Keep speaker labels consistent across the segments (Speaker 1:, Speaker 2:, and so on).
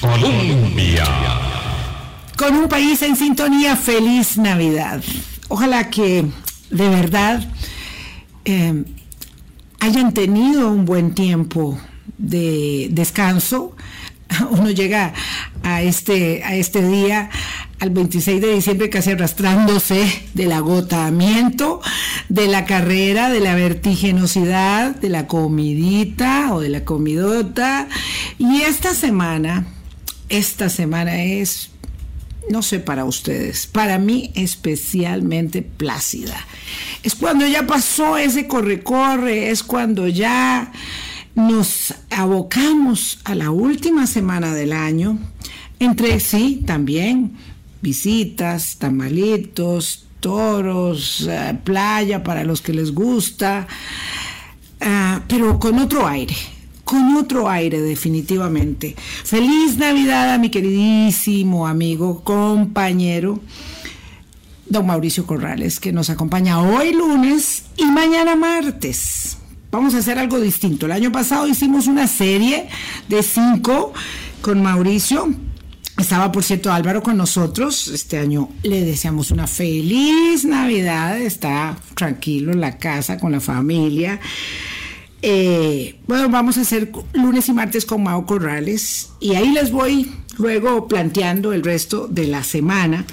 Speaker 1: Colombia.
Speaker 2: Con un país en sintonía, feliz Navidad. Ojalá que de verdad eh, hayan tenido un buen tiempo de descanso. Uno llega a este, a este día, al 26 de diciembre, casi arrastrándose del agotamiento, de la carrera, de la vertiginosidad, de la comidita o de la comidota. Y esta semana, esta semana es, no sé para ustedes, para mí especialmente plácida. Es cuando ya pasó ese corre-corre, es cuando ya nos abocamos a la última semana del año, entre sí también visitas, tamalitos, toros, uh, playa para los que les gusta, uh, pero con otro aire, con otro aire definitivamente. Feliz Navidad a mi queridísimo amigo, compañero, don Mauricio Corrales, que nos acompaña hoy lunes y mañana martes. Vamos a hacer algo distinto. El año pasado hicimos una serie de cinco con Mauricio, estaba, por cierto, Álvaro con nosotros. Este año le deseamos una feliz Navidad. Está tranquilo en la casa con la familia. Eh, bueno, vamos a hacer lunes y martes con Mao Corrales y ahí les voy luego planteando el resto de la semana.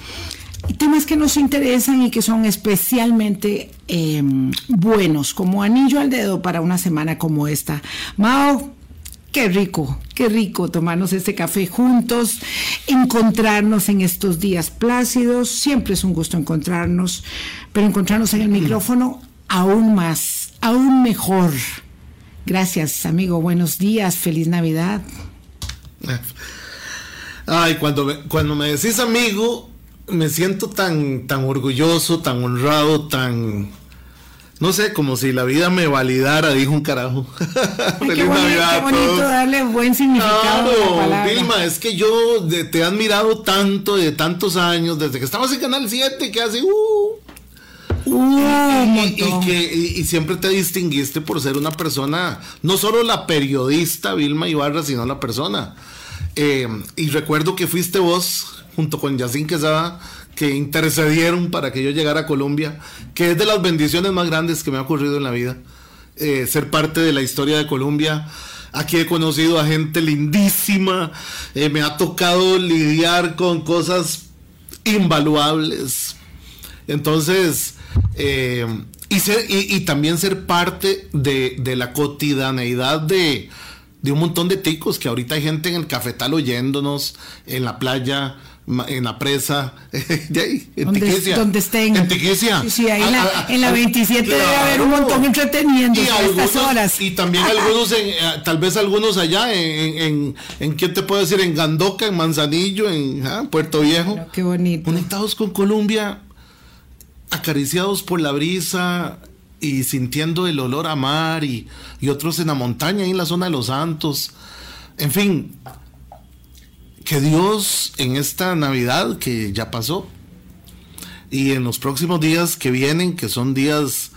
Speaker 2: Temas que nos interesan y que son especialmente eh, buenos, como anillo al dedo para una semana como esta. Mao, Qué rico, qué rico tomarnos este café juntos, encontrarnos en estos días plácidos. Siempre es un gusto encontrarnos, pero encontrarnos en el micrófono aún más, aún mejor. Gracias, amigo. Buenos días. Feliz Navidad.
Speaker 3: Ay, cuando me, cuando me decís amigo, me siento tan, tan orgulloso, tan honrado, tan no sé, como si la vida me validara, dijo un carajo.
Speaker 2: Ay, Feliz qué bonito, Navidad. Qué bonito darle buen significado.
Speaker 3: Claro, Vilma, es que yo de, te he admirado tanto de tantos años, desde que estabas en Canal 7, que hace. Uh,
Speaker 2: Uh,
Speaker 3: y, que, y, siempre te distinguiste por ser una persona, no solo la periodista Vilma Ibarra, sino la persona. Eh, y recuerdo que fuiste vos, junto con Yacine Quesada, que intercedieron para que yo llegara a Colombia, que es de las bendiciones más grandes que me ha ocurrido en la vida, eh, ser parte de la historia de Colombia. Aquí he conocido a gente lindísima, eh, me ha tocado lidiar con cosas invaluables. Entonces, eh, y, ser, y, y, también ser parte de, de la cotidianeidad de, de, un montón de ticos, que ahorita hay gente en el cafetal oyéndonos, en la playa, en la presa, de ahí, en
Speaker 2: donde,
Speaker 3: Tiquicia.
Speaker 2: Donde estén.
Speaker 3: En Tiquicia.
Speaker 2: Sí, sí ahí en, la, en la 27 claro. debe haber un montón entreteniendo a estas horas.
Speaker 3: Y también algunos, en, tal vez algunos allá, en, en, en, ¿qué te puedo decir? En Gandoca, en Manzanillo, en ¿ah? Puerto Viejo.
Speaker 2: Qué bonito.
Speaker 3: Conectados con Colombia, acariciados por la brisa y sintiendo el olor a mar y, y otros en la montaña, ahí en la zona de los Santos. En fin, que Dios en esta Navidad que ya pasó y en los próximos días que vienen, que son días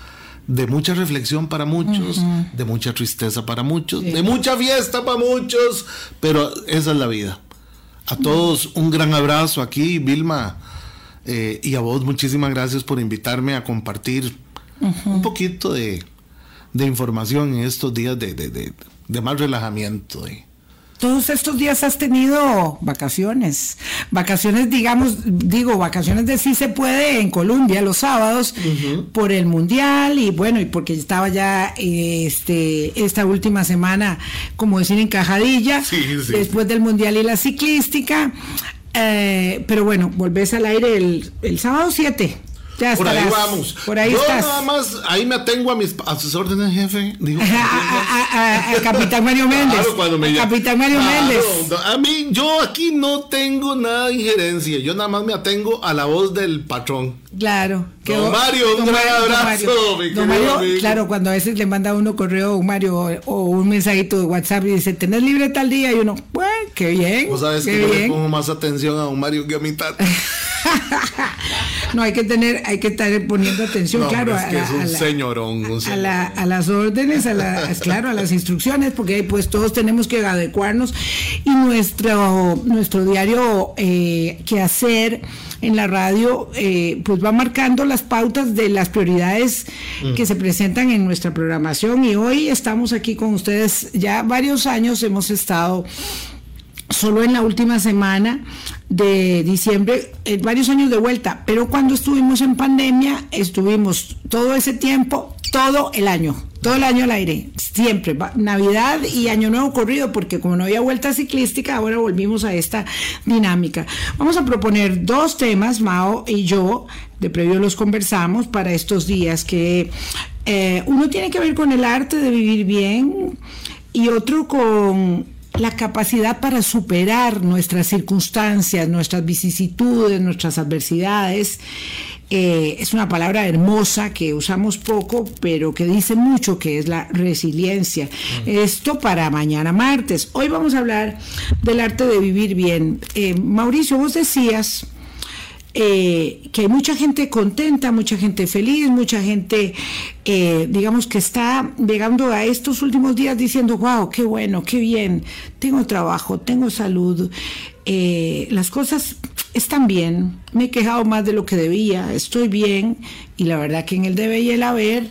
Speaker 3: de mucha reflexión para muchos, uh -huh. de mucha tristeza para muchos, sí. de mucha fiesta para muchos, pero esa es la vida. A todos un gran abrazo aquí, Vilma, eh, y a vos muchísimas gracias por invitarme a compartir uh -huh. un poquito de, de, información en estos días de, de, de, de más relajamiento. Eh
Speaker 2: todos estos días has tenido vacaciones. Vacaciones, digamos, digo, vacaciones de sí se puede en Colombia los sábados uh -huh. por el mundial y bueno, y porque estaba ya este esta última semana, como decir, encajadilla,
Speaker 3: sí, sí.
Speaker 2: después del mundial y la ciclística. Eh, pero bueno, volvés al aire el, el sábado 7. Ya
Speaker 3: por ahí vamos.
Speaker 2: Por ahí
Speaker 3: Yo
Speaker 2: estás.
Speaker 3: nada más, ahí me atengo a mis a sus órdenes, jefe. Digo,
Speaker 2: al capitán Mario Méndez.
Speaker 3: Claro, me
Speaker 2: capitán Mario
Speaker 3: claro,
Speaker 2: Méndez.
Speaker 3: A mí, yo aquí no tengo nada de injerencia. Yo nada más me atengo a la voz del patrón.
Speaker 2: Claro.
Speaker 3: Don Mario, un gran abrazo.
Speaker 2: Don don Mario claro, cuando a veces le manda uno correo a un Mario o, o, un mensajito de WhatsApp y dice, ¿tenés libre tal día? Y uno, qué bien.
Speaker 3: Vos sabes
Speaker 2: qué
Speaker 3: que
Speaker 2: bien.
Speaker 3: yo le pongo más atención a un Mario que a mi tata.
Speaker 2: no, hay que tener, hay que estar poniendo atención, claro,
Speaker 3: a,
Speaker 2: las órdenes, a las, claro, a las instrucciones, porque pues todos tenemos que adecuarnos. Y nuestro, nuestro diario eh, que hacer en la radio, eh, pues va marcando las pautas de las prioridades mm. que se presentan en nuestra programación. Y hoy estamos aquí con ustedes, ya varios años hemos estado solo en la última semana de diciembre, eh, varios años de vuelta, pero cuando estuvimos en pandemia, estuvimos todo ese tiempo, todo el año, todo el año al aire, siempre, Navidad y Año Nuevo corrido, porque como no había vuelta ciclística, ahora volvimos a esta dinámica. Vamos a proponer dos temas, Mao y yo, de previo los conversamos para estos días, que eh, uno tiene que ver con el arte de vivir bien y otro con la capacidad para superar nuestras circunstancias, nuestras vicisitudes, nuestras adversidades. Eh, es una palabra hermosa que usamos poco, pero que dice mucho, que es la resiliencia. Esto para mañana martes. Hoy vamos a hablar del arte de vivir bien. Eh, Mauricio, vos decías eh, que hay mucha gente contenta, mucha gente feliz, mucha gente, eh, digamos, que está llegando a estos últimos días diciendo, wow, qué bueno, qué bien, tengo trabajo, tengo salud, eh, las cosas están bien, me he quejado más de lo que debía, estoy bien, y la verdad que en el debe y el haber,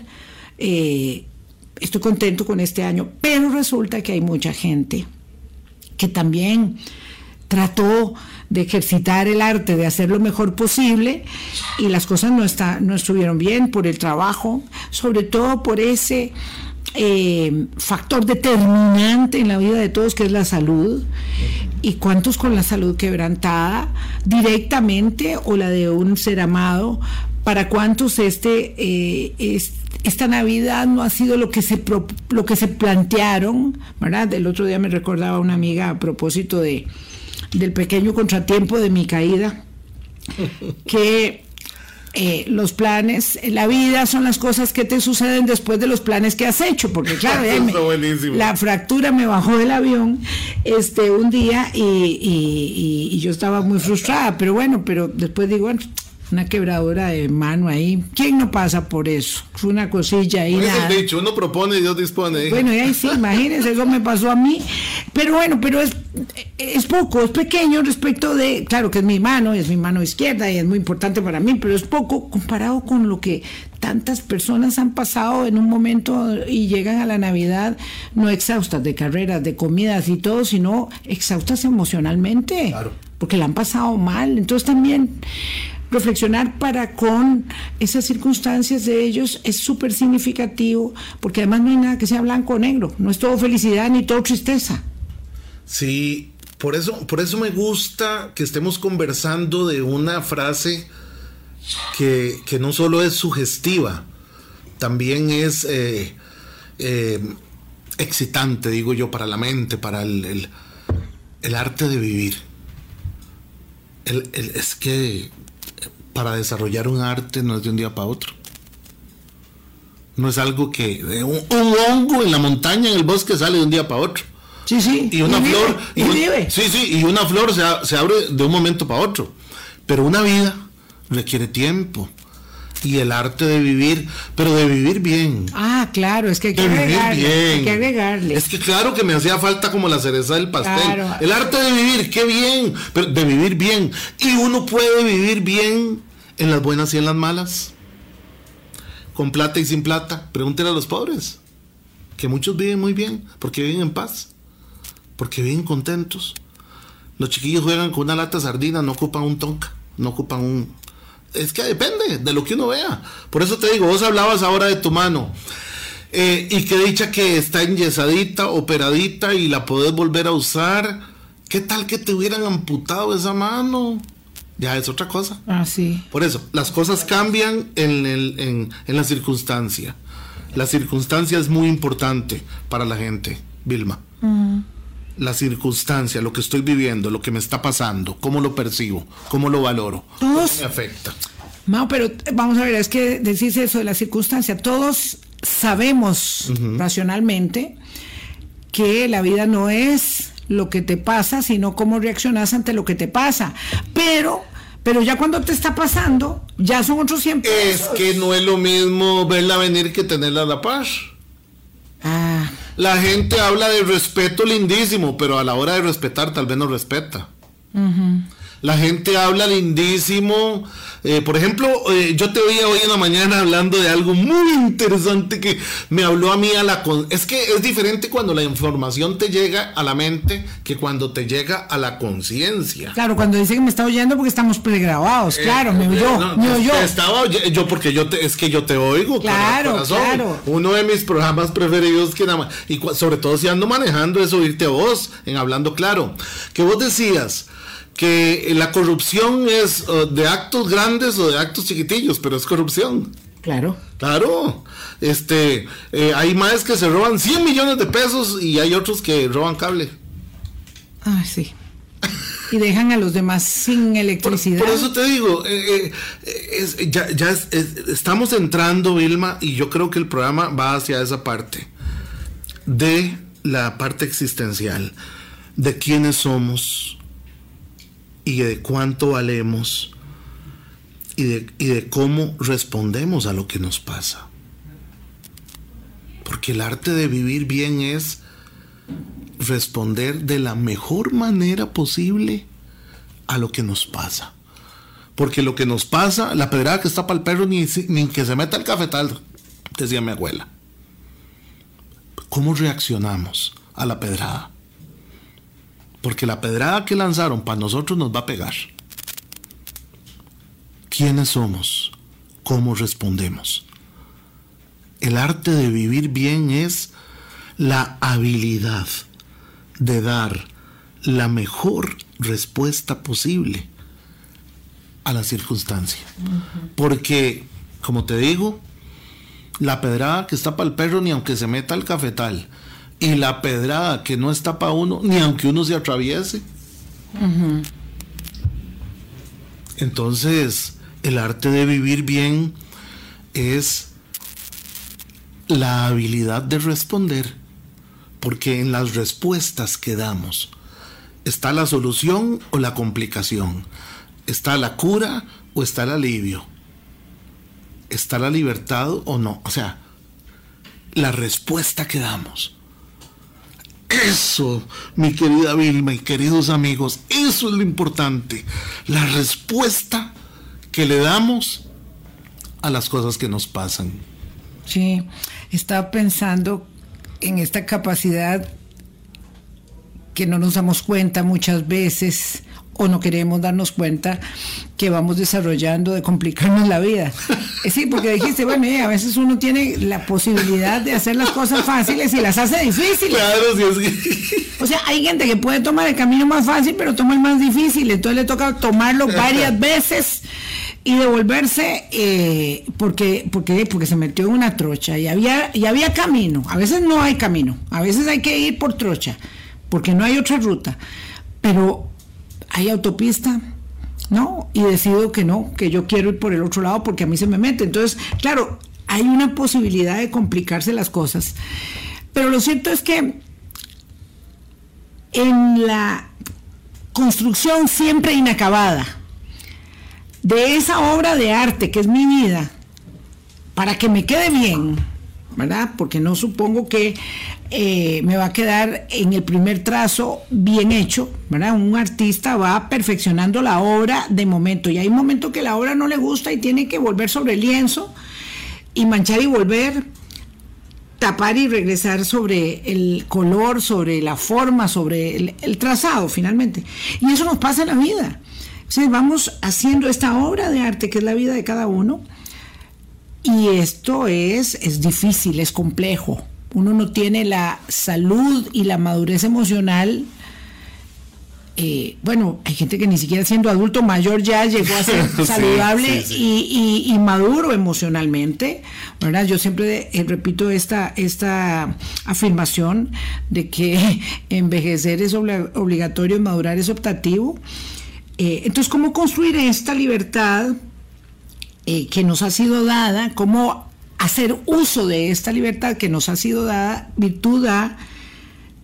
Speaker 2: estoy contento con este año, pero resulta que hay mucha gente que también trató de ejercitar el arte, de hacer lo mejor posible y las cosas no, está, no estuvieron bien por el trabajo, sobre todo por ese eh, factor determinante en la vida de todos que es la salud. Y cuántos con la salud quebrantada directamente o la de un ser amado, para cuántos este, eh, esta Navidad no ha sido lo que, se lo que se plantearon, ¿verdad? El otro día me recordaba una amiga a propósito de, del pequeño contratiempo de mi caída, que eh, los planes, la vida son las cosas que te suceden después de los planes que has hecho, porque claro, la fractura me bajó del avión este un día y, y, yo estaba muy frustrada, pero bueno, pero después digo, bueno, una quebradora de mano ahí. ¿Quién no pasa por eso? Fue una cosilla ahí.
Speaker 3: es el dicho, uno propone y Dios dispone.
Speaker 2: Bueno, y ahí sí, imagínense, eso me pasó a mí. Pero bueno, pero es, es poco, es pequeño respecto de, claro que es mi mano, es mi mano izquierda y es muy importante para mí, pero es poco comparado con lo que tantas personas han pasado en un momento y llegan a la Navidad no exhaustas de carreras, de comidas y todo, sino exhaustas emocionalmente. Claro. Porque la han pasado mal. Entonces también reflexionar para con esas circunstancias de ellos es súper significativo, porque además no hay nada que sea blanco o negro, no es todo felicidad ni todo tristeza.
Speaker 3: Sí, por eso, por eso me gusta que estemos conversando de una frase que, no solo es sugestiva, también es eh, eh, excitante, digo yo, para la mente, para el, el, arte de vivir. es que para desarrollar un arte no es de un día para otro. No es algo que un, hongo en la montaña, en el bosque sale de un día para otro.
Speaker 2: Sí, sí.
Speaker 3: Y una flor. y sí, sí, y una flor se, se abre de un momento para otro. Pero una vida requiere tiempo y el arte de vivir, pero de vivir bien.
Speaker 2: Ah, claro, es que hay que, agregarle,
Speaker 3: Es que claro que me hacía falta como la cereza del pastel. El arte de vivir, qué bien, pero de vivir bien. Y uno puede vivir bien en las buenas y en las malas. Con plata y sin plata. Pregúntenle a los pobres, que muchos viven muy bien, porque viven en paz, porque viven contentos. Los chiquillos juegan con una lata sardina, no ocupan un tonka, no ocupan un, es que depende de lo que uno vea. Por eso te digo, vos hablabas ahora de tu mano. Eh, y que dicha que está enyesadita, operadita y la podés volver a usar. ¿Qué tal que te hubieran amputado esa mano? Ya es otra cosa.
Speaker 2: Ah, sí.
Speaker 3: Por eso, las cosas cambian en, el, en, en la circunstancia. La circunstancia es muy importante para la gente, Vilma. Mm la circunstancia, lo que estoy viviendo, lo que me está pasando, cómo lo percibo, cómo lo valoro, cómo me afecta.
Speaker 2: No, pero vamos a ver, es que decís eso de la circunstancia, todos sabemos racionalmente que la vida no es lo que te pasa, sino cómo reaccionas ante lo que te pasa. Pero Pero ya cuando te está pasando, ya son otros 100
Speaker 3: Es que no es lo mismo verla venir que tenerla a la par.
Speaker 2: Ah.
Speaker 3: La gente habla de respeto lindísimo, pero a la hora de respetar tal vez no respeta. La gente habla lindísimo. Eh, por ejemplo, eh, yo te oía hoy en la mañana hablando de algo muy interesante que me habló a mí a la... es que es diferente cuando la información te llega a la mente que cuando te llega a la conciencia.
Speaker 2: Claro, cuando dice que me está oyendo porque estamos pregrabados, eh, claro, me oyó, me oyó.
Speaker 3: estaba yo porque yo te, es que yo te oigo.
Speaker 2: Claro, claro.
Speaker 3: Uno de mis programas preferidos que nada más, y sobre todo si ando manejando es oírte a vos en hablando claro, que vos decías que la corrupción es uh, de actos grandes o de actos chiquitillos, pero es corrupción.
Speaker 2: Claro.
Speaker 3: Claro. Este, eh, hay más que se roban 100 millones de pesos y hay otros que roban cable.
Speaker 2: Ah, sí. Y dejan a los demás sin electricidad.
Speaker 3: Por, eso te digo, eh, eh, ya, ya estamos entrando, Vilma, y yo creo que el programa va hacia esa parte de la parte existencial, de quiénes somos, y de cuánto valemos y de, cómo respondemos a lo que nos pasa. Porque el arte de vivir bien es responder de la mejor manera posible a lo que nos pasa. Porque lo que nos pasa, la pedrada que está para el perro, ni, ni que se meta el cafetal, decía mi abuela. ¿Cómo reaccionamos a la pedrada? Porque la pedrada que lanzaron para nosotros nos va a pegar. ¿Quiénes somos? ¿Cómo respondemos? El arte de vivir bien es la habilidad de dar la mejor respuesta posible a la circunstancia. Porque, como te digo, la pedrada que está para el perro, ni aunque se meta al cafetal, y la pedrada que no está para uno, ni aunque uno se atraviese. Entonces, el arte de vivir bien es la habilidad de responder, porque en las respuestas que damos está la solución o la complicación, está la cura o está el alivio, está la libertad o no, o sea, la respuesta que damos. Eso, mi querida Vilma y queridos amigos, eso es lo importante. La respuesta que le damos a las cosas que nos pasan.
Speaker 2: Sí, estaba pensando en esta capacidad que no nos damos cuenta muchas veces o no queremos darnos cuenta que vamos desarrollando de complicarnos la vida. Eh, sí, porque dijiste, bueno, eh, a veces uno tiene la posibilidad de hacer las cosas fáciles y las hace difíciles.
Speaker 3: Claro, sí es
Speaker 2: O sea, hay gente que puede tomar el camino más fácil, pero toma el más difícil, entonces le toca tomarlo varias veces y devolverse eh, porque, porque, porque se metió en una trocha y había, y había camino. A veces no hay camino, a veces hay que ir por trocha, porque no hay otra ruta. Pero hay autopista, ¿no? Y decido que no, que yo quiero ir por el otro lado porque a mí se me mete. Entonces, claro, hay una posibilidad de complicarse las cosas. Pero lo cierto es que en la construcción siempre inacabada de esa obra de arte que es mi vida, para que me quede bien, ¿verdad? Porque no supongo que eh, me va a quedar en el primer trazo bien hecho, ¿verdad? Un artista va perfeccionando la obra de momento y hay un momento que la obra no le gusta y tiene que volver sobre el lienzo y manchar y volver, tapar y regresar sobre el color, sobre la forma, sobre el, trazado finalmente. Y eso nos pasa en la vida. Entonces vamos haciendo esta obra de arte que es la vida de cada uno y esto es, es difícil, es complejo uno no tiene la salud y la madurez emocional. Eh, bueno, hay gente que ni siquiera siendo adulto mayor ya llegó a ser saludable Y, maduro emocionalmente, ¿verdad? Yo siempre eh, repito esta, esta afirmación de que envejecer es obligatorio y madurar es optativo. Eh, entonces, ¿cómo construir esta libertad que nos ha sido dada? ¿Cómo hacer uso de esta libertad que nos ha sido dada, virtud a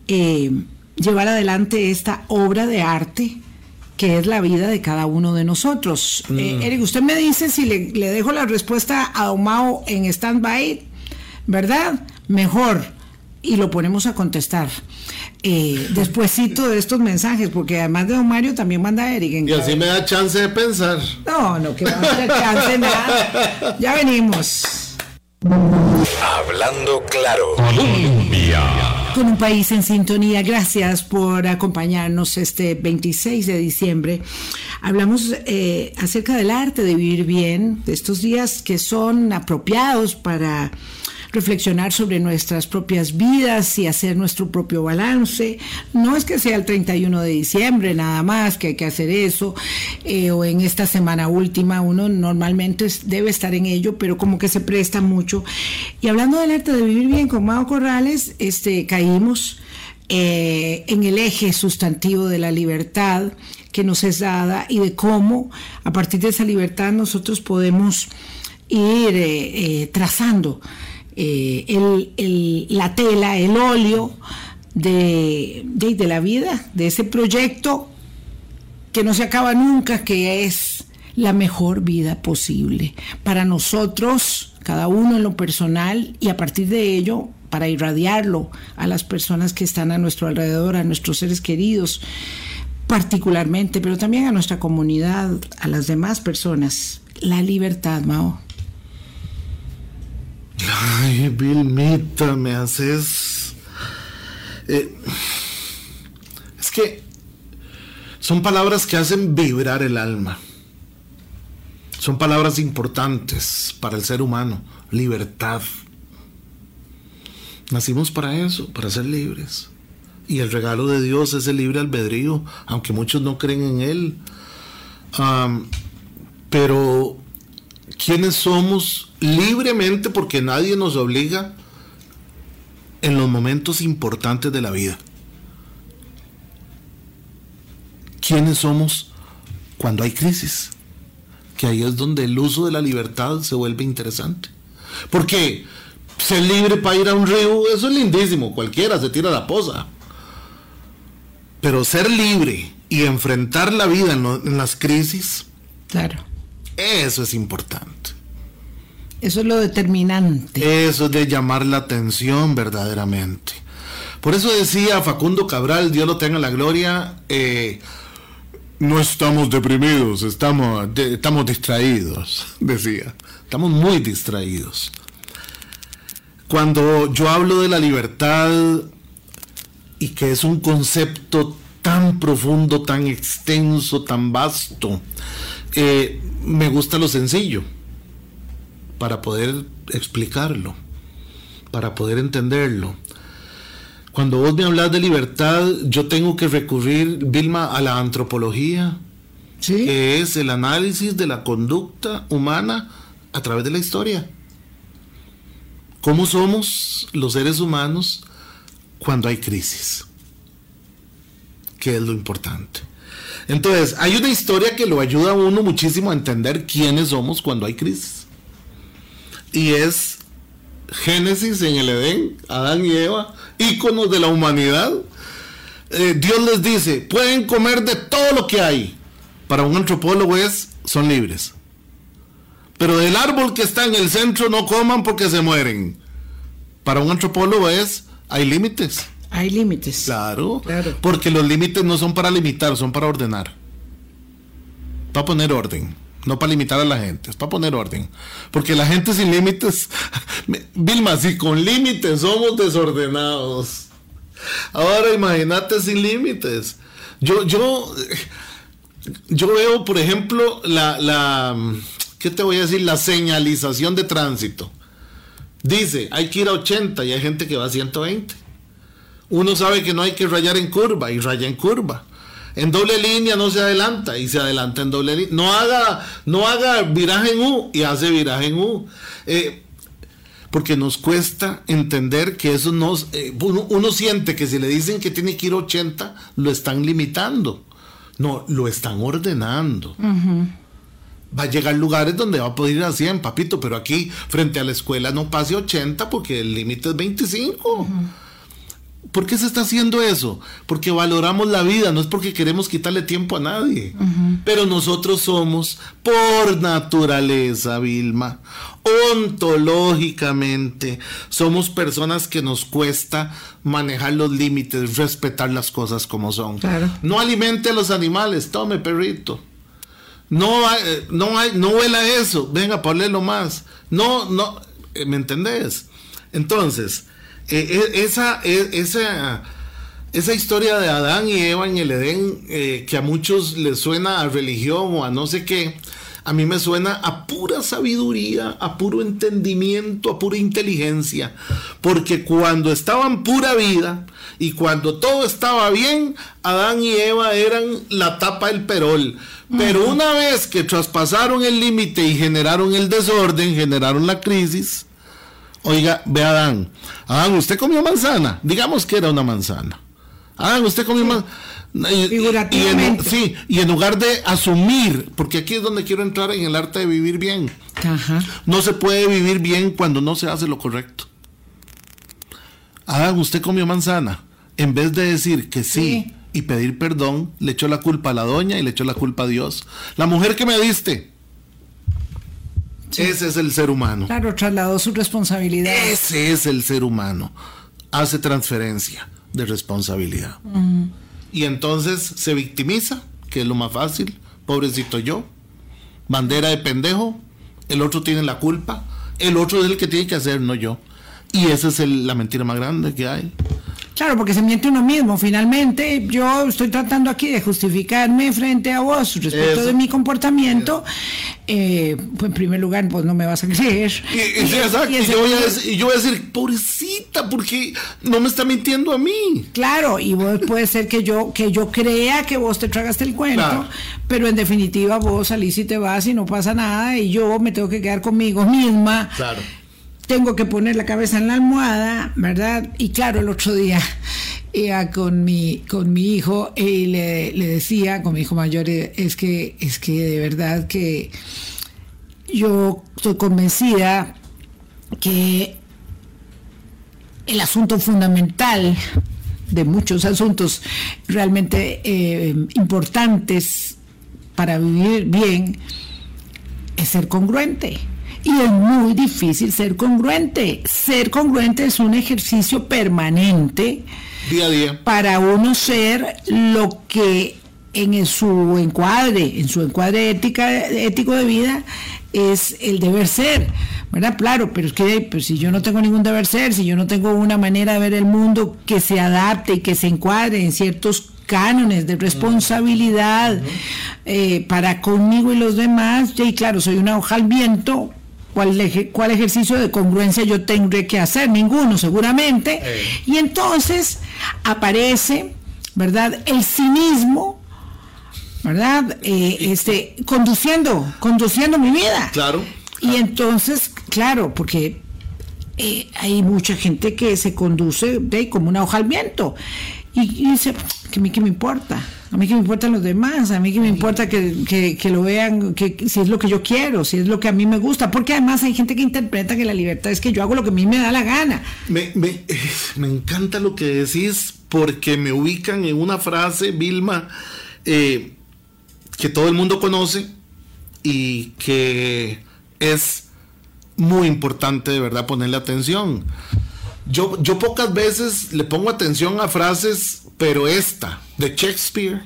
Speaker 2: eh, llevar adelante esta obra de arte que es la vida de cada uno de nosotros. Eh, Eric, usted me dice si le, le dejo la respuesta a Omao en stand-by, ¿verdad? Mejor. Y lo ponemos a contestar. Eh, despuésito de estos mensajes, porque además de Don Mario también manda Eric. En
Speaker 3: Y así me da chance de pensar.
Speaker 2: No, no, que vamos a hacer chance, nada. Ya venimos.
Speaker 1: Hablando claro. Colombia.
Speaker 2: Con un país en sintonía, gracias por acompañarnos este 26 de diciembre. Hablamos eh, acerca del arte de vivir bien, de estos días que son apropiados para reflexionar sobre nuestras propias vidas y hacer nuestro propio balance. No es que sea el 31 de diciembre nada más que hay que hacer eso, eh, o en esta semana última, uno normalmente debe estar en ello, pero como que se presta mucho. Y hablando del arte de vivir bien con Mao Corrales, este, caímos eh, en el eje sustantivo de la libertad que nos es dada y de cómo a partir de esa libertad nosotros podemos ir eh, eh, trazando eh, la tela, el óleo de, de, de la vida, de ese proyecto que no se acaba nunca, que es la mejor vida posible para nosotros, cada uno en lo personal, y a partir de ello, para irradiarlo a las personas que están a nuestro alrededor, a nuestros seres queridos particularmente, pero también a nuestra comunidad, a las demás personas. La libertad, Mao.
Speaker 3: Ay, Vilmita, me haces. Eh, es que son palabras que hacen vibrar el alma. Son palabras importantes para el ser humano. Libertad. Nacimos para eso, para ser libres. Y el regalo de Dios es el libre albedrío, aunque muchos no creen en él. Pero quiénes somos libremente porque nadie nos obliga en los momentos importantes de la vida. ¿Quiénes somos cuando hay crisis? Que ahí es donde el uso de la libertad se vuelve interesante. Porque ser libre para ir a un río, eso es lindísimo, cualquiera se tira la poza. Pero ser libre y enfrentar la vida en, en las crisis,
Speaker 2: Claro.
Speaker 3: Eso es importante.
Speaker 2: Eso es lo determinante.
Speaker 3: Eso es de llamar la atención verdaderamente. Por eso decía Facundo Cabral, Dios lo tenga en la gloria, eh, no estamos deprimidos, estamos, de- estamos distraídos, decía. Estamos muy distraídos. Cuando yo hablo de la libertad y que es un concepto tan profundo, tan extenso, tan vasto, eh, me gusta lo sencillo para poder explicarlo, para poder entenderlo. Cuando vos me hablas de libertad, yo tengo que recurrir, Vilma, a la antropología,
Speaker 2: Sí.
Speaker 3: que es el análisis de la conducta humana a través de la historia. ¿Cómo somos los seres humanos cuando hay crisis? Que es lo importante. Entonces, hay una historia que lo ayuda a uno muchísimo a entender quiénes somos cuando hay crisis. Y es Génesis en el Edén, Adán y Eva, íconos de la humanidad. Eh, Dios les dice, pueden comer de todo lo que hay. Para un antropólogo es, son libres. Pero del árbol que está en el centro no coman porque se mueren. Para un antropólogo es, hay límites.
Speaker 2: Hay límites.
Speaker 3: Claro,
Speaker 2: Claro.
Speaker 3: porque los límites no son para limitar, son para ordenar. Para poner orden, no para limitar a la gente, es para poner orden. Porque la gente sin límites, Vilma, si con límites somos desordenados. Ahora imagínate sin límites. Yo, yo, yo veo, por ejemplo, la, la, ¿qué te voy a decir? La señalización de tránsito. Dice, hay que ir a 80 y hay gente que va a 120. Uno sabe que no hay que rayar en curva y raya en curva. En doble línea no se adelanta y se adelanta en doble línea. No haga, no haga viraje en U y hace viraje en U. Eh, porque nos cuesta entender que eso nos... eh, uno, uno siente que si le dicen que tiene que ir 80, lo están limitando. No, lo están ordenando. Va a llegar lugares donde va a poder ir a 100, papito, pero aquí frente a la escuela no pase 80 porque el límite es 25. ¿Por qué se está haciendo eso? Porque valoramos la vida, no es porque queremos quitarle tiempo a nadie. Pero nosotros somos, por naturaleza, Vilma, ontológicamente, somos personas que nos cuesta manejar los límites, respetar las cosas como son. No alimente a los animales, tome perrito. No, eh, no, hay, no huela eso, venga, lo más. No, no, eh, ¿me entendés? Entonces, eh, eh, esa, eh, esa, esa historia de Adán y Eva en el Edén, que a muchos les suena a religión o a no sé qué, a mí me suena a pura sabiduría, a puro entendimiento, a pura inteligencia. Porque cuando estaban pura vida y cuando todo estaba bien, Adán y Eva eran la tapa del perol. Pero una vez que traspasaron el límite y generaron el desorden, generaron la crisis, Oiga, ve Adán. Adán, ¿usted comió manzana? Digamos que era una manzana. Adán, ¿usted comió manzana? Y, sí, y en lugar de asumir, porque aquí es donde quiero entrar en el arte de vivir bien. No se puede vivir bien cuando no se hace lo correcto. Adán, ¿usted comió manzana? En vez de decir que sí, y pedir perdón, le echó la culpa a la doña y le echó la culpa a Dios. La mujer que me diste, ese es el ser humano.
Speaker 2: Claro, trasladó su responsabilidad.
Speaker 3: Ese es el ser humano. Hace transferencia de responsabilidad. Y entonces se victimiza, que es lo más fácil. Pobrecito yo. Bandera de pendejo. El otro tiene la culpa. El otro es el que tiene que hacer, no yo. Y esa es la mentira más grande que hay.
Speaker 2: Claro, porque se miente uno mismo. Finalmente, yo estoy tratando aquí de justificarme frente a vos respecto de mi comportamiento. Eh, pues en primer lugar, pues no me vas a creer.
Speaker 3: Y, yo voy a decir, pobrecita, porque no me está mintiendo a mí.
Speaker 2: Claro, y vos puede ser que yo, que yo crea que vos te tragaste el cuento, pero en definitiva vos salís y te vas y no pasa nada, y yo me tengo que quedar conmigo misma.
Speaker 3: Claro
Speaker 2: tengo que poner la cabeza en la almohada, ¿verdad? Y claro, el otro día iba con mi, con mi hijo y le, decía, con mi hijo mayor, es que, es que de verdad que yo estoy convencida que el asunto fundamental de muchos asuntos realmente eh, importantes para vivir bien es ser congruente y es muy difícil ser congruente. Ser congruente es un ejercicio permanente
Speaker 3: día a día
Speaker 2: para uno ser lo que en su encuadre, en su encuadre ética, ético de vida, es el deber ser. ¿verdad? Claro, pero es que pues, si yo no tengo ningún deber ser, si yo no tengo una manera de ver el mundo que se adapte y que se encuadre en ciertos cánones de responsabilidad eh, para conmigo y los demás, y claro, soy una hoja al viento, ¿Cuál, ejercicio de congruencia yo tendré que hacer? Ninguno, seguramente. Y entonces aparece, ¿verdad? El cinismo, ¿verdad? Eh, este, conduciendo, conduciendo mi vida.
Speaker 3: Claro.
Speaker 2: Y entonces, claro, porque eh, hay mucha gente que se conduce de como una hoja al viento. Y, y dice, ¿qué me, qué me importa? A mí que me importan los demás, a mí que me importa que, lo vean, que si es lo que yo quiero, si es lo que a mí me gusta, porque además hay gente que interpreta que la libertad es que yo hago lo que a mí me da la gana.
Speaker 3: Me, me, me encanta lo que decís porque me ubican en una frase, Vilma, eh, que todo el mundo conoce y que es muy importante de verdad ponerle atención. Yo, yo pocas veces le pongo atención a frases pero esta, de Shakespeare,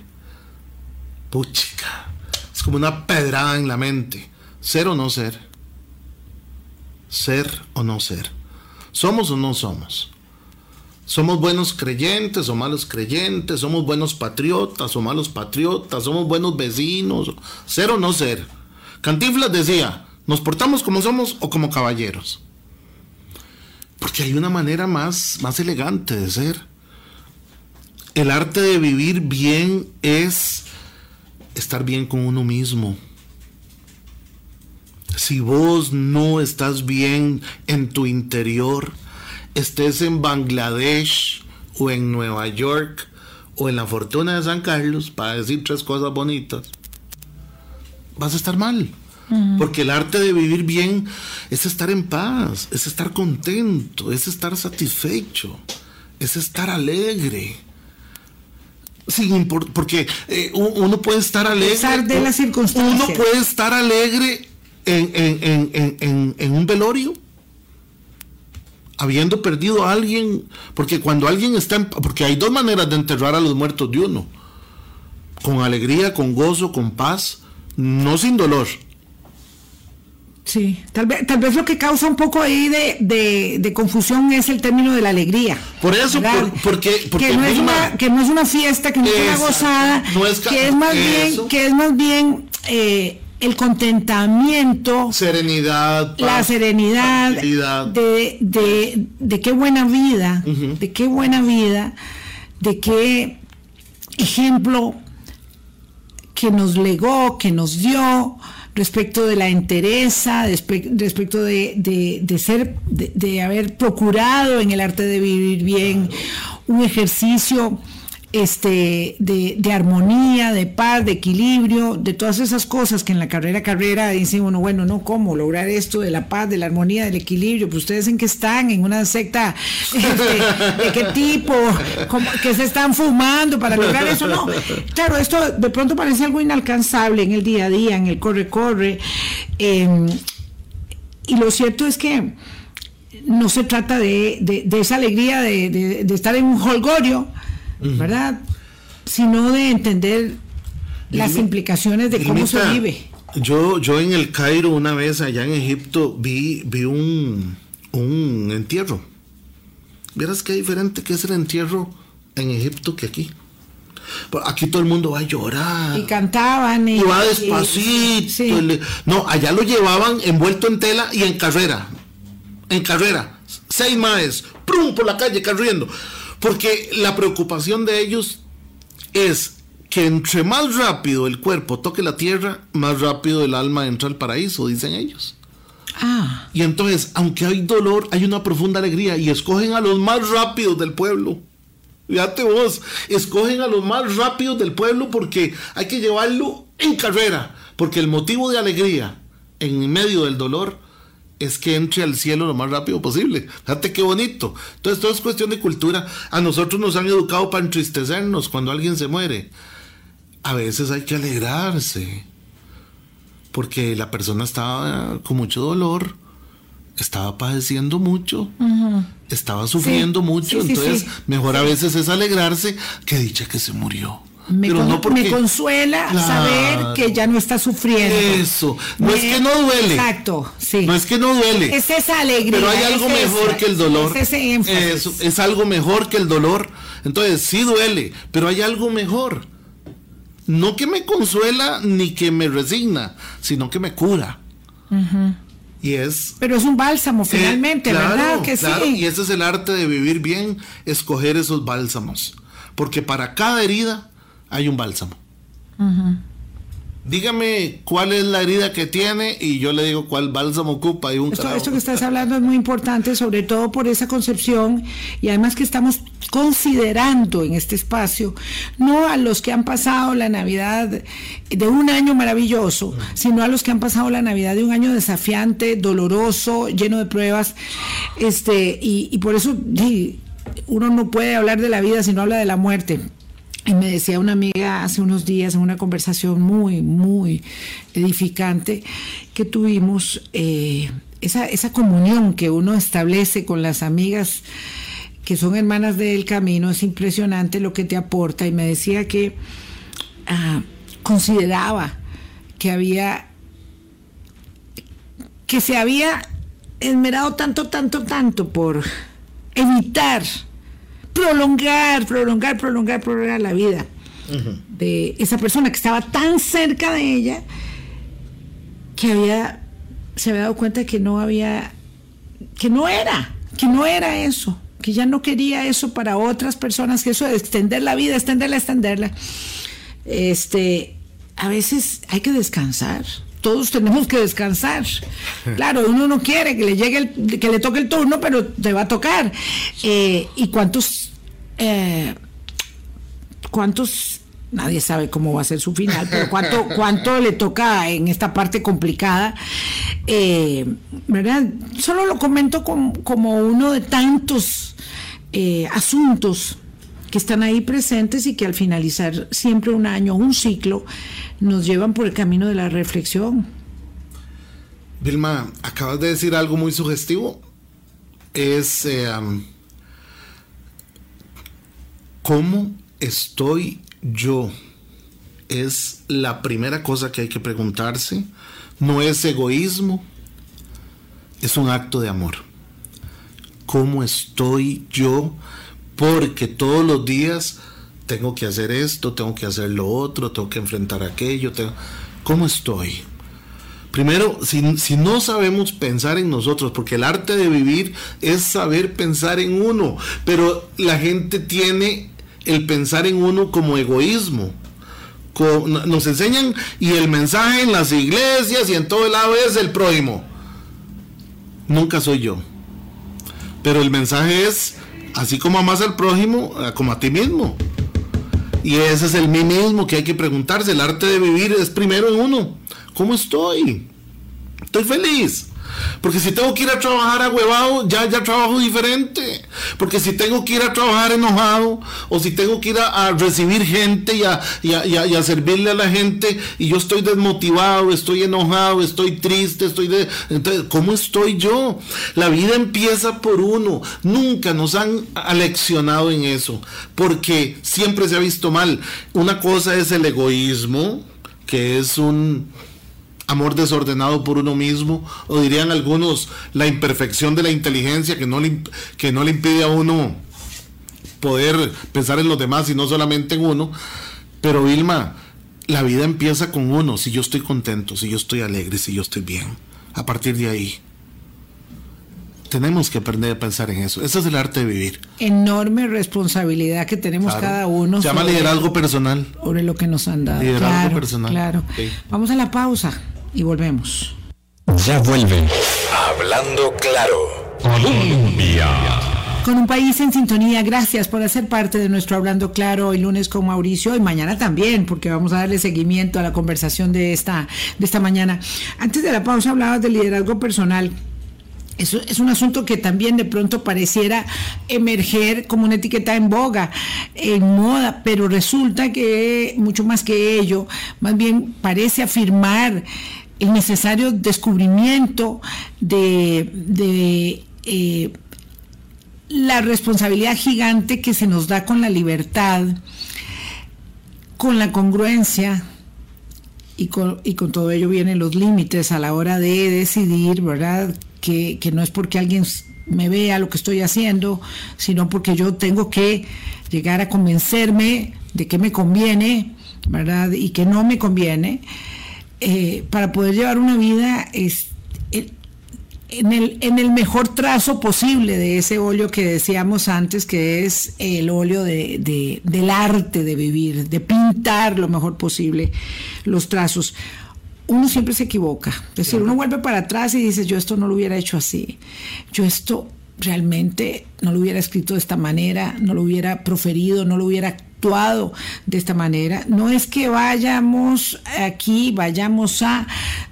Speaker 3: puchica, es como una pedrada en la mente. Ser o no ser. Ser o no ser. ¿Somos o no somos? ¿Somos buenos creyentes o malos creyentes? ¿Somos buenos patriotas o malos patriotas? ¿Somos buenos vecinos? ¿Ser o no ser? Cantinflas decía, ¿nos portamos como somos o como caballeros? Porque hay una manera más, más elegante de ser. El arte de vivir bien es estar bien con uno mismo. Si vos no estás bien en tu interior, estés en Bangladesh o en Nueva York o en la Fortuna de San Carlos, para decir tres cosas bonitas, vas a estar mal. Porque el arte de vivir bien es estar en paz, es estar contento, es estar satisfecho es estar alegre. Sin porque eh, uno puede estar alegre.
Speaker 2: Pesar de las circunstancias.
Speaker 3: Uno puede estar alegre en, en, en, en, un velorio. Habiendo perdido a alguien. Porque cuando alguien está. En, porque hay dos maneras de enterrar a los muertos de uno: con alegría, con gozo, con paz, no sin dolor.
Speaker 2: Sí, tal vez, tal vez lo que causa un poco ahí de, confusión es el término de la alegría.
Speaker 3: Por eso, porque,
Speaker 2: que, no es una, que no es una fiesta, que no es, una gozada, que es más bien, que es más bien eh, el contentamiento,
Speaker 3: serenidad,
Speaker 2: la serenidad de, de, de, qué buena vida, de qué buena vida, de qué ejemplo que nos legó, que nos dio respecto de la entereza, respecto de, de, ser, de, haber procurado en el arte de vivir bien un ejercicio este, de, de, armonía, de paz, de equilibrio, de todas esas cosas que en la carrera carrera dicen uno, bueno, no, ¿cómo lograr esto de la paz, de la armonía, del equilibrio? Pues ustedes en qué están, en una secta, este, ¿de qué tipo? ¿Qué se están fumando para lograr eso? No, claro, esto de pronto parece algo inalcanzable en el día a día, en el corre-corre. Em, y lo cierto es que no se trata de, de esa alegría de, estar en un holgorio, ¿verdad? Sino de entender las implicaciones de cómo se vive.
Speaker 3: Yo, yo en el Cairo una vez allá en Egipto vi, vi un, un entierro. Vieras qué diferente que es el entierro en Egipto que aquí. Aquí todo el mundo va a llorar.
Speaker 2: Y cantaban.
Speaker 3: Y, va despacito. no, allá lo llevaban envuelto en tela y en carrera. En carrera. Seis maes. Prum por la calle corriendo. Porque la preocupación de ellos es que entre más rápido el cuerpo toque la tierra, más rápido el alma entra al paraíso, dicen ellos.
Speaker 2: Ah.
Speaker 3: Y entonces, aunque hay dolor, hay una profunda alegría y escogen a los más rápidos del pueblo. Fíjate vos, escogen a los más rápidos del pueblo porque hay que llevarlo en carrera, porque el motivo de alegría en medio del dolor es que entre al cielo lo más rápido posible. Fíjate qué bonito. Entonces, todo es cuestión de cultura. A nosotros nos han educado para entristecernos cuando alguien se muere. A veces hay que alegrarse. Porque la persona estaba con mucho dolor, estaba padeciendo mucho, estaba sufriendo mucho. entonces, mejor a veces es alegrarse que dicha que se murió.
Speaker 2: Me, no me consuela saber que ya no está sufriendo.
Speaker 3: Eso, no es que no duele.
Speaker 2: Exacto, sí.
Speaker 3: No es que no duele.
Speaker 2: Es esa alegría.
Speaker 3: Pero hay algo mejor que el dolor. Es ese Eso, es algo mejor que el dolor. Entonces, sí duele, pero hay algo mejor. No que me consuela ni que me resigna, sino que me cura. Y es.
Speaker 2: Pero es un bálsamo finalmente, ¿verdad? Que
Speaker 3: claro, Y ese es el arte de vivir bien, escoger esos bálsamos. Porque para cada herida hay un bálsamo. Dígame cuál es la herida que tiene y yo le digo cuál bálsamo ocupa. Y un
Speaker 2: esto, esto, que estás hablando es muy importante, sobre todo por esa concepción y además que estamos considerando en este espacio no a los que han pasado la Navidad de un año maravilloso, sino a los que han pasado la Navidad de un año desafiante, doloroso, lleno de pruebas. Este, y, por eso uno no puede hablar de la vida si no habla de la muerte y me decía una amiga hace unos días en una conversación muy, muy edificante que tuvimos, eh, esa, esa comunión que uno establece con las amigas que son hermanas del camino, es impresionante lo que te aporta. Y me decía que ah, consideraba que había, que se había esmerado tanto, tanto, tanto por evitar prolongar, prolongar, prolongar, prolongar la vida de esa persona que estaba tan cerca de ella que había, se había dado cuenta que no había, que no era, que no era eso, que ya no quería eso para otras personas, que eso de extender la vida, extenderla, extenderla. Este, a veces hay que descansar todos tenemos que descansar. Claro, uno no quiere que le llegue el, que le toque el turno, pero te va a tocar. Eh, ¿Y cuántos, eh, cuántos, nadie sabe cómo va a ser su final, pero cuánto, cuánto le toca en esta parte complicada? Eh, ¿Verdad? Solo lo comento como, como uno de tantos eh, asuntos que están ahí presentes y que al finalizar siempre un año, un ciclo, nos llevan por el camino de la reflexión.
Speaker 3: Vilma, acabas de decir algo muy sugestivo. Es eh, cómo estoy yo. Es la primera cosa que hay que preguntarse. No es egoísmo, es un acto de amor. ¿Cómo estoy yo? Porque todos los días tengo que hacer esto, tengo que hacer lo otro, tengo que enfrentar aquello. ¿Cómo estoy? Primero, si, no sabemos pensar en nosotros, porque el arte de vivir es saber pensar en uno, pero la gente tiene el pensar en uno como egoísmo. Nos enseñan y el mensaje en las iglesias y en todo el lado es el prójimo. Nunca soy yo. Pero el mensaje es, así como amas al prójimo, eh, como a ti mismo. Y ese es el mí mismo que hay que preguntarse. El arte de vivir es primero uno. ¿Cómo estoy? Estoy feliz. Porque si tengo que ir a trabajar agüevado, ya, ya trabajo diferente. Porque si tengo que ir a trabajar enojado, o si tengo que ir a, recibir gente y a, y, a, servirle a la gente, y yo estoy desmotivado, estoy enojado, estoy triste, estoy de... Entonces, ¿cómo estoy yo? La vida empieza por uno. Nunca nos han aleccionado en eso. Porque siempre se ha visto mal. Una cosa es el egoísmo, que es un amor desordenado por uno mismo, o dirían algunos, la imperfección de la inteligencia que no le, que no le impide a uno poder pensar en los demás y no solamente en uno. Pero Vilma, la vida empieza con uno, si yo estoy contento, si yo estoy alegre, si yo estoy bien. A partir de ahí. Tenemos que aprender a pensar en eso. Ese es el arte de vivir.
Speaker 2: Enorme responsabilidad que tenemos cada uno.
Speaker 3: Se llama liderazgo personal.
Speaker 2: Sobre lo que nos han dado.
Speaker 3: Liderazgo personal.
Speaker 2: Claro. Vamos a la pausa y volvemos.
Speaker 1: Ya vuelve. Hablando claro. Colombia.
Speaker 2: Con un país en sintonía, gracias por hacer parte de nuestro Hablando Claro hoy lunes con Mauricio y mañana también, porque vamos a darle seguimiento a la conversación de esta, de esta mañana. Antes de la pausa hablabas del liderazgo personal. Eso es un asunto que también de pronto pareciera emerger como una etiqueta en boga, en moda, pero resulta que mucho más que ello, más bien parece afirmar el necesario descubrimiento de, eh, la responsabilidad gigante que se nos da con la libertad, con la congruencia, y con, y con todo ello vienen los límites a la hora de decidir, ¿verdad? Que, que no es porque alguien me vea lo que estoy haciendo, sino porque yo tengo que llegar a convencerme de que me conviene, ¿verdad? Y que no me conviene. Eh, para poder llevar una vida es, en, el, en el mejor trazo posible de ese óleo que decíamos antes, que es el óleo de, del arte de vivir, de pintar lo mejor posible los trazos. Uno siempre se equivoca. Es decir, uno vuelve para atrás y dice, yo esto no lo hubiera hecho así. Yo esto realmente no lo hubiera escrito de esta manera, no lo hubiera proferido, no lo hubiera de esta manera. No es que vayamos aquí, vayamos a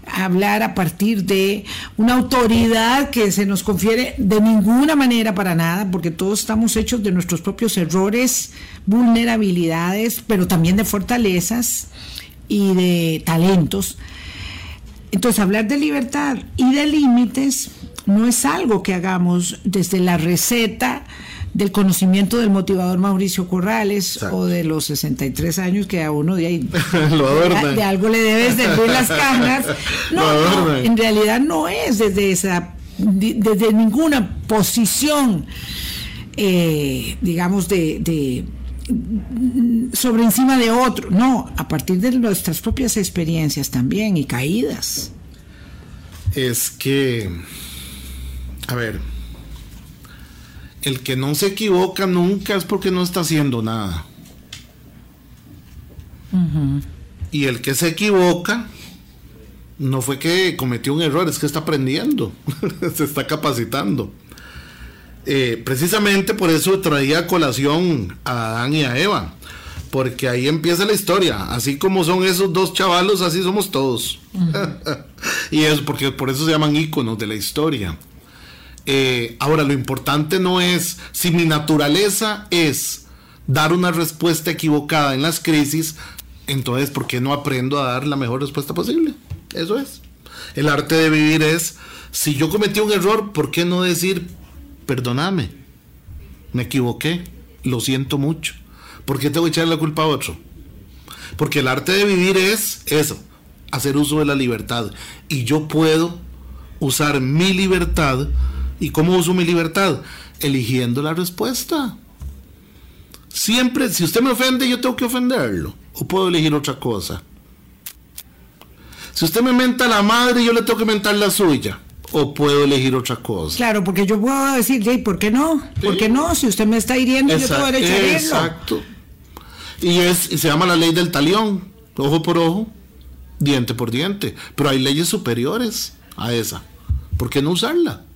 Speaker 2: hablar a partir de una autoridad que se nos confiere de ninguna manera para nada, porque todos estamos hechos de nuestros propios errores, vulnerabilidades, pero también de fortalezas y de talentos. Entonces, hablar de libertad y de límites no es algo que hagamos desde la receta del conocimiento del motivador Mauricio Corrales o de los 63 años que a uno de ahí de, algo le debes de las cajas. No, en realidad no es desde esa desde ninguna posición eh, digamos de, de sobre encima de otro, no, a partir de nuestras propias experiencias también y caídas.
Speaker 3: Es que a ver, el que no se equivoca nunca es porque no está haciendo nada. Y el que se equivoca no fue que cometió un error, es que está aprendiendo, se está capacitando. Eh, precisamente por eso traía colación a Adán y a Eva, porque ahí empieza la historia. Así como son esos dos chavalos, así somos todos. y es porque por eso se llaman íconos de la historia. Eh, ahora, lo importante no es, si mi naturaleza es dar una respuesta equivocada en las crisis, entonces, ¿por qué no aprendo a dar la mejor respuesta posible? Eso es. El arte de vivir es, si yo cometí un error, ¿por qué no decir, perdóname, me equivoqué, lo siento mucho? ¿Por qué tengo que echar la culpa a otro? Porque el arte de vivir es eso, hacer uso de la libertad. Y yo puedo usar mi libertad. ¿Y cómo uso mi libertad? Eligiendo la respuesta. Siempre, si usted me ofende, yo tengo que ofenderlo. O puedo elegir otra cosa. Si usted me menta la madre, yo le tengo que mentar la suya. O puedo elegir otra cosa.
Speaker 2: Claro, porque yo puedo decir, Jay, ¿por qué no? ¿Por qué no? Si usted me está hiriendo, yo tengo derecho a herirlo. Exacto.
Speaker 3: Y, es, y se llama la ley del talión. Ojo por ojo, diente por diente. Pero hay leyes superiores a esa. ¿Por qué no usarla?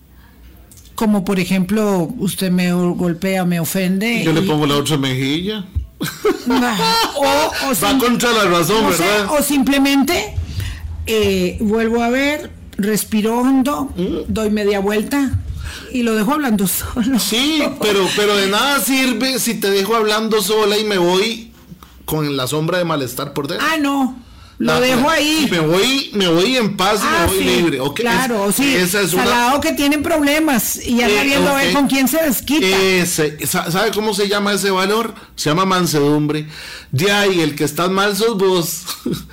Speaker 2: Como por ejemplo, usted me golpea, me ofende.
Speaker 3: Yo le pongo la otra mejilla. o, Va contra la razón, ¿verdad?
Speaker 2: o simplemente eh, vuelvo a ver, respiro hondo, mm. doy media vuelta y lo dejo hablando solo.
Speaker 3: Sí, pero, pero de nada sirve si te dejo hablando sola y me voy con la sombra de malestar por dentro.
Speaker 2: Ah, no. Lo dejo ahí.
Speaker 3: Me voy, me voy en paz y me ah, voy libre.
Speaker 2: claro, sí. Esa es Salado que tienen problemas y ya está viendo a ver con quién se desquita.
Speaker 3: ¿Sabe cómo se llama ese valor? Se llama mansedumbre. Ya, y el que está mal sos vos.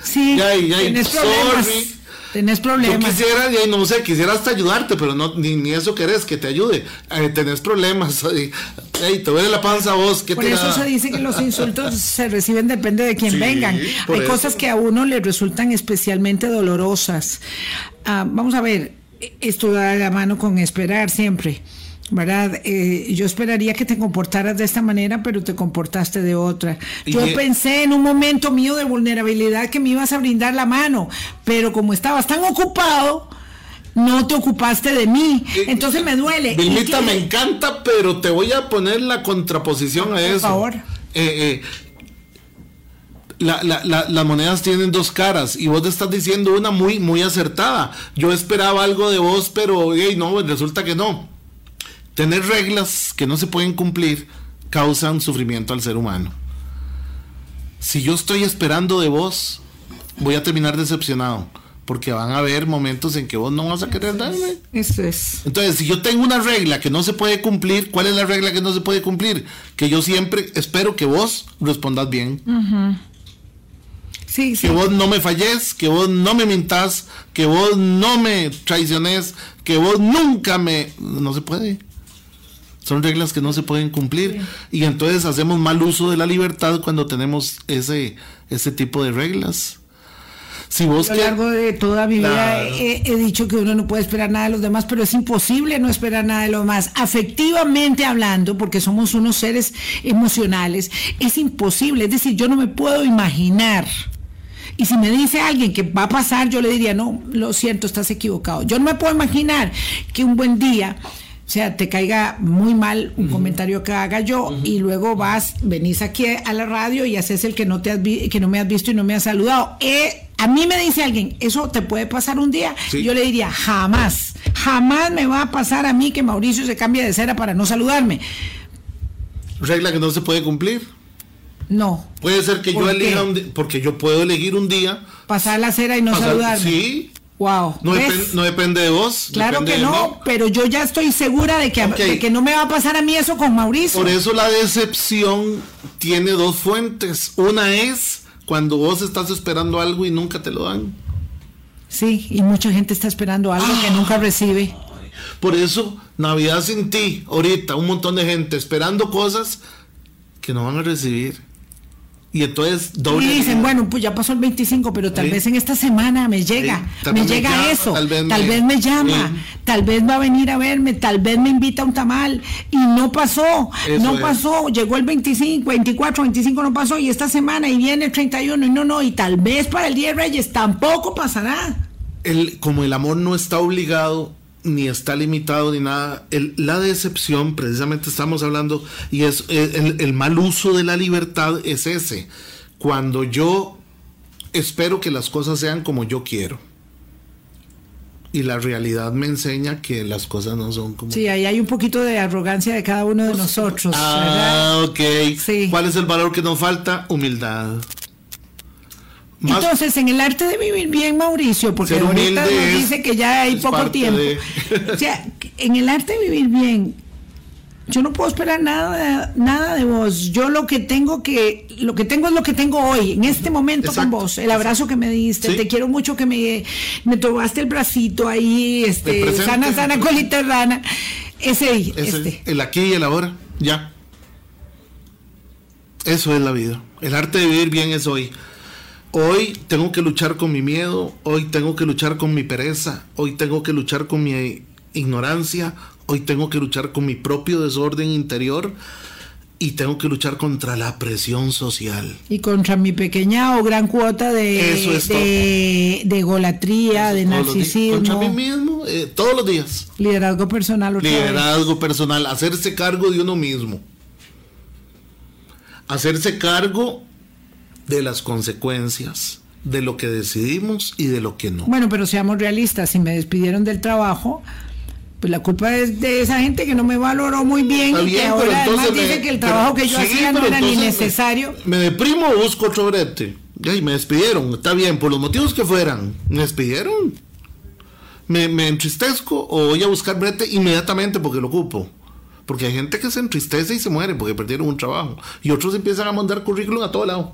Speaker 2: Sí, ya, ya, tienes problemas. Tenés problemas.
Speaker 3: Yo quisiera, y no sé, quisiera hasta ayudarte, pero no, ni, eso querés, que te ayude. Eh, tenés problemas. Ey, te duele la panza a vos.
Speaker 2: Por eso se dice que los insultos se reciben depende de quién vengan. Hay cosas que a uno le resultan especialmente dolorosas. Ah, vamos a ver, esto da la mano con esperar siempre. ¿Verdad? Eh, yo esperaría que te comportaras de esta manera, pero te comportaste de otra. Yo pensé en un momento mío de vulnerabilidad que me ibas a brindar la mano, pero como estabas tan ocupado, no te ocupaste de mí. Eh, Entonces me duele.
Speaker 3: Vilmita, me encanta, pero te voy a poner la contraposición a eso. Por favor. Eh, las monedas tienen dos caras y vos te estás diciendo una muy, muy acertada. Yo esperaba algo de vos, pero no, resulta que no. Tener reglas que no se pueden cumplir causan sufrimiento al ser humano. Si yo estoy esperando de vos, voy a terminar decepcionado. Porque van a haber momentos en que vos no vas a querer darme.
Speaker 2: Eso es.
Speaker 3: Entonces, si yo tengo una regla que no se puede cumplir, ¿cuál es la regla que no se puede cumplir? Que yo siempre espero que vos respondas bien.
Speaker 2: sí,
Speaker 3: que vos no me falles, que vos no me mintas, que vos no me traiciones, que vos nunca me... No se puede. Son reglas que no se pueden cumplir y entonces hacemos mal uso de la libertad cuando tenemos ese, ese tipo de reglas.
Speaker 2: Si vos a lo largo de toda mi vida he, dicho que uno no puede esperar nada de los demás, pero es imposible no esperar nada de los demás. Afectivamente hablando, porque somos unos seres emocionales, es imposible. Es decir, yo no me puedo imaginar. Y si me dice alguien que va a pasar, yo le diría, no, lo siento, estás equivocado. Yo no me puedo imaginar que un buen día o sea, te caiga muy mal un comentario que haga yo y luego vas, venís aquí a la radio y haces el que no, te has que no me has visto y no me has saludado. Eh, a mí me dice alguien, ¿eso te puede pasar un día? Yo le diría, jamás, jamás me va a pasar a mí que Mauricio se cambie de cera para no saludarme.
Speaker 3: Regla que no se puede cumplir.
Speaker 2: No.
Speaker 3: Puede ser que yo elija un día, porque yo puedo elegir un día.
Speaker 2: Pasar la cera y no saludarme.
Speaker 3: Sí,
Speaker 2: Wow.
Speaker 3: No, depende de vos.
Speaker 2: Claro que no, pero yo ya estoy segura de que, que no me va a pasar a mí eso con Mauricio.
Speaker 3: Por eso la decepción tiene dos fuentes. Una es cuando vos estás esperando algo y nunca te lo dan.
Speaker 2: Sí, y mucha gente está esperando algo que nunca recibe.
Speaker 3: Por eso, Navidad sin ti, ahorita, un montón de gente esperando cosas que no van a recibir. Y entonces
Speaker 2: doble. Y dicen, bueno, pues ya pasó el 25, pero tal vez en esta semana me llega, me llega eso, tal vez, me, llama, tal vez va a venir a verme, tal vez me invita a un tamal y no pasó, no pasó, llegó el 25, 24, 25 no pasó y esta semana y viene el 31 y no, no, y tal vez para el Día de Reyes tampoco pasará.
Speaker 3: El, como el amor no está obligado, ni está limitado ni nada. la decepción, precisamente estamos hablando, y es el, mal uso de la libertad es ese. Cuando yo espero que las cosas sean como yo quiero. y la realidad me enseña que las cosas no son como...
Speaker 2: Sí, ahí hay un poquito de arrogancia de cada uno de nosotros.
Speaker 3: Ah, ok.
Speaker 2: Sí.
Speaker 3: ¿Cuál es el valor que nos falta? Humildad. Más-
Speaker 2: Entonces, en el arte de vivir bien, Mauricio, porque ahorita nos dice que ya hay poco tiempo.
Speaker 3: de-
Speaker 2: O sea, en el arte de vivir bien, yo no puedo esperar nada, nada de vos. Yo lo que tengo que, lo que tengo es lo que tengo hoy, en este momento
Speaker 3: Exacto.
Speaker 2: con vos. El abrazo que me diste,
Speaker 3: Sí.
Speaker 2: te quiero mucho que me, me tomaste el bracito ahí, este, sana, sana, colita rana. Ese,
Speaker 3: Ese-
Speaker 2: este.
Speaker 3: El aquí y el ahora, ya. Eso es la vida. El arte de vivir bien es hoy. Hoy tengo que luchar con mi miedo, hoy tengo que luchar con mi pereza, hoy tengo que luchar con mi ignorancia, hoy tengo que luchar con mi propio desorden interior y tengo que luchar contra la presión social.
Speaker 2: Y contra mi pequeña o gran cuota de,
Speaker 3: Eso es
Speaker 2: de, de egolatría, de narcisismo,
Speaker 3: Contra mí mismo, eh, todos los días.
Speaker 2: liderazgo personal. otra vez.
Speaker 3: Liderazgo personal, hacerse cargo de uno mismo. Hacerse cargo de las consecuencias, de lo que decidimos y de lo que no.
Speaker 2: Bueno, pero seamos realistas, si me despidieron del trabajo, pues la culpa es de esa gente que no me valoró muy bien
Speaker 3: Está
Speaker 2: y que ahora además
Speaker 3: entonces
Speaker 2: dice
Speaker 3: me-
Speaker 2: que el
Speaker 3: pero-
Speaker 2: trabajo que yo
Speaker 3: sí,
Speaker 2: hacía no era ni
Speaker 3: me-
Speaker 2: necesario.
Speaker 3: Me, deprimo o busco otro brete. Y me despidieron, está bien, por los motivos que fueran. Me despidieron. Me, me entristezco o voy a buscar brete inmediatamente porque lo ocupo. Porque hay gente que se entristece y se muere porque perdieron un trabajo. Y otros empiezan a mandar currículum a todo lado.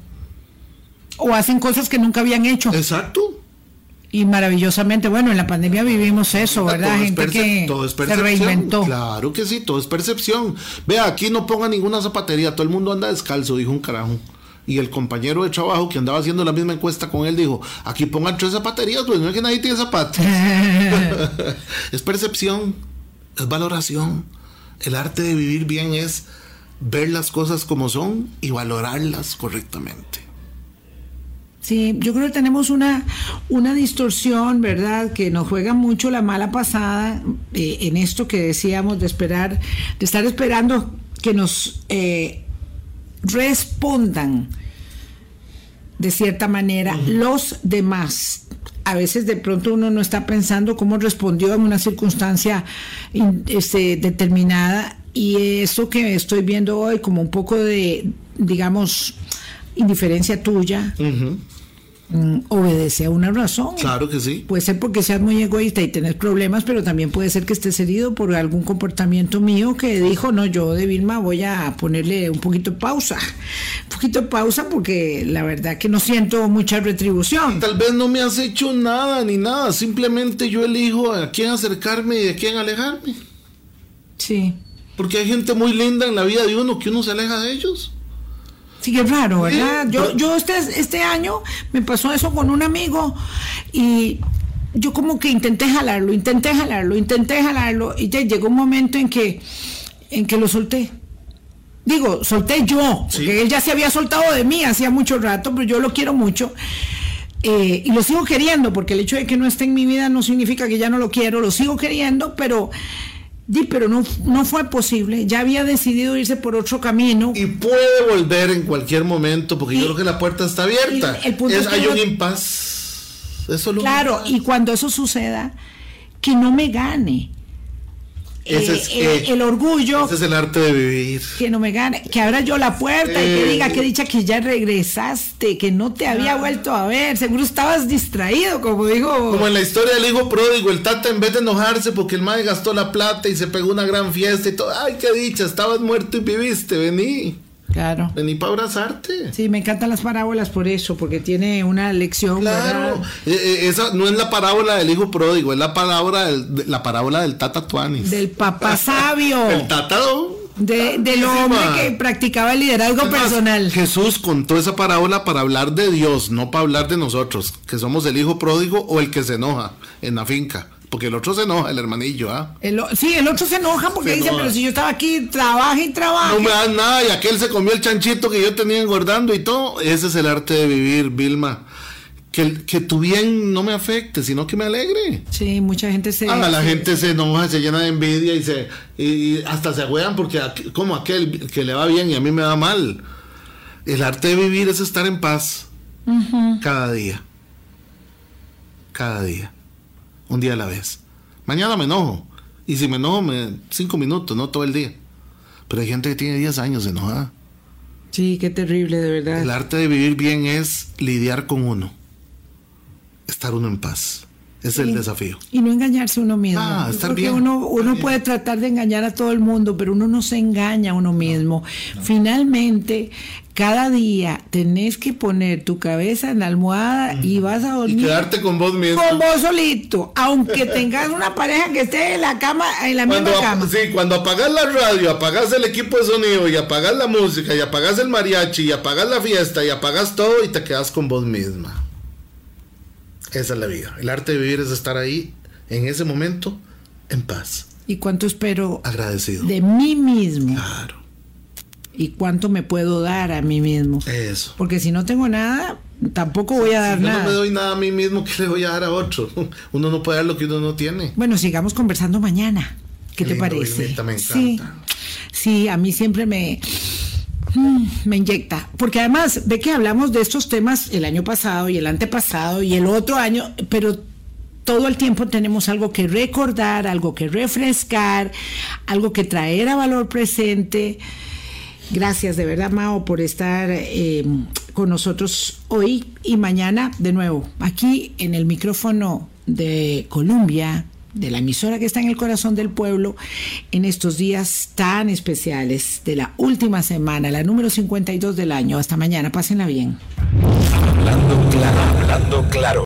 Speaker 2: O hacen cosas que nunca habían hecho.
Speaker 3: Exacto.
Speaker 2: Y maravillosamente, bueno, en la pandemia vivimos eso, ¿verdad?
Speaker 3: Todo es
Speaker 2: Gente que
Speaker 3: todo es
Speaker 2: se reinventó.
Speaker 3: Claro que sí, todo es percepción. Vea, aquí no ponga ninguna zapatería, todo el mundo anda descalzo, dijo un carajo. Y el compañero de trabajo que andaba haciendo la misma encuesta con él dijo, aquí pongan tres zapaterías, pues no es que nadie tiene zapatos. es percepción, es valoración. El arte de vivir bien es ver las cosas como son y valorarlas correctamente.
Speaker 2: Sí, yo creo que tenemos una, una distorsión, ¿verdad? Que nos juega mucho la mala pasada eh, en esto que decíamos de esperar, de estar esperando que nos eh, respondan de cierta manera los demás. A veces de pronto uno no está pensando cómo respondió en una circunstancia este, determinada y eso que estoy viendo hoy como un poco de, digamos, indiferencia tuya, mm, obedece a una razón.
Speaker 3: Claro que sí.
Speaker 2: Puede ser porque seas muy egoísta y tenés problemas, pero también puede ser que estés herido por algún comportamiento mío que dijo, no, yo de Vilma voy a ponerle un poquito de pausa, un poquito de pausa porque la verdad que no siento mucha retribución.
Speaker 3: Tal vez no me has hecho nada ni nada, simplemente yo elijo a quién acercarme y de quién alejarme.
Speaker 2: Sí,
Speaker 3: Porque hay gente muy linda en la vida de uno que uno se aleja de ellos.
Speaker 2: Sí que es raro, ¿verdad? Yo, yo este, este año me pasó eso con un amigo y yo como que intenté jalarlo, intenté jalarlo, intenté jalarlo y ya llegó un momento en que, en que lo solté. Digo, solté yo,
Speaker 3: Sí.
Speaker 2: porque él ya se había soltado de mí hacía mucho rato, pero yo lo quiero mucho. Eh, y lo sigo queriendo, porque el hecho de que no esté en mi vida no significa que ya no lo quiero, lo sigo queriendo, pero, di, pero no, no fue posible. Ya había decidido irse por otro camino.
Speaker 3: Y puede volver en cualquier momento, porque
Speaker 2: Y-
Speaker 3: yo creo que la puerta está abierta.
Speaker 2: y el punto
Speaker 3: Es-
Speaker 2: es que
Speaker 3: hay un impas. Eso es lo
Speaker 2: Claro, y cuando eso suceda, que no me gane.
Speaker 3: Ese
Speaker 2: Eh,
Speaker 3: es-
Speaker 2: eh,
Speaker 3: eh,
Speaker 2: el orgullo,
Speaker 3: Ese es el arte de vivir.
Speaker 2: que no me gane, que abra yo la puerta y que diga que dicha que ya regresaste, que no te había vuelto a ver, seguro estabas distraído, como digo.
Speaker 3: Como en la historia del hijo pródigo, el tata en vez de enojarse porque el madre gastó la plata y se pegó una gran fiesta y todo, ay, qué dicha, estabas muerto y viviste, vení,
Speaker 2: Claro.
Speaker 3: vení para abrazarte.
Speaker 2: Sí, me encantan las parábolas por eso, porque tiene una lección.
Speaker 3: Claro, eh, eh, esa no es la parábola del hijo pródigo, es la parábola del, de- la parábola del Tata Tuanis.
Speaker 2: Del papá sabio,
Speaker 3: El Tata.
Speaker 2: de- del hombre que practicaba el liderazgo personal.
Speaker 3: Jesús contó esa parábola para hablar de Dios, no para hablar de nosotros, que somos el hijo pródigo o el que se enoja en la finca. Porque el otro se enoja, el hermanillo, ¿ah?
Speaker 2: Sí, el otro se enoja porque
Speaker 3: Se
Speaker 2: dice,
Speaker 3: enoja.
Speaker 2: pero si yo estaba aquí, trabaja y trabaja.
Speaker 3: No me dan nada y aquel se comió el chanchito que yo tenía engordando y todo. Ese es el arte de vivir, Vilma. Que, que tu bien no me afecte, sino que me alegre.
Speaker 2: Sí, mucha gente se...
Speaker 3: Ah, la gente se enoja, se llena de envidia y se y, hasta se juegan porque como aquel que le va bien y a mí me va mal. El arte de vivir es estar en paz cada día. Cada día. Un día a la vez. Mañana me enojo. Y si me enojo, me, cinco minutos, no todo el día. Pero hay gente que tiene 10 años enojada.
Speaker 2: Sí, qué terrible, de verdad.
Speaker 3: El arte de vivir bien es lidiar con uno. Estar uno en paz. Es el desafío.
Speaker 2: Y no engañarse uno mismo.
Speaker 3: Ah, estar
Speaker 2: Porque
Speaker 3: bien.
Speaker 2: uno, uno puede tratar de engañar a todo el mundo, pero uno no se engaña a uno mismo. Finalmente, cada día tenés que poner tu cabeza en la almohada y vas a
Speaker 3: Y
Speaker 2: dormir
Speaker 3: quedarte con vos mismo.
Speaker 2: con vos solito, aunque tengas una pareja que esté en la cama, en la
Speaker 3: Cuando,
Speaker 2: misma cama.
Speaker 3: sí, cuando apagas la radio, apagas el equipo de sonido y apagas la música y apagas el mariachi y apagas la fiesta y apagas todo y te quedas con vos misma. Esa es la vida. El arte de vivir es estar ahí en ese momento en paz,
Speaker 2: ¿Y cuánto espero
Speaker 3: agradecido.
Speaker 2: de mí mismo?
Speaker 3: Claro,
Speaker 2: ¿Y cuánto me puedo dar a mí mismo?
Speaker 3: eso.
Speaker 2: Porque si no tengo nada, tampoco voy a dar
Speaker 3: Si yo no
Speaker 2: nada.
Speaker 3: me doy nada a mí mismo, ¿qué le voy a dar a otro? Uno no puede dar lo que uno no tiene.
Speaker 2: Bueno, sigamos conversando mañana. ¿Qué te parece?
Speaker 3: Vilmita, me
Speaker 2: Sí,
Speaker 3: encanta.
Speaker 2: sí, a mí siempre me, mm, me inyecta. Porque además de que hablamos de estos temas el año pasado y el antepasado y el otro año, pero todo el tiempo tenemos algo que recordar, algo que refrescar, algo que traer a valor presente. Gracias de verdad, Mao, por estar eh, con nosotros hoy y mañana de nuevo, aquí en el micrófono de Colombia, de la emisora que está en el corazón del pueblo, en estos días tan especiales de la última semana, la número 52 del año. Hasta mañana, pásenla bien.
Speaker 1: Hablando claro, hablando claro.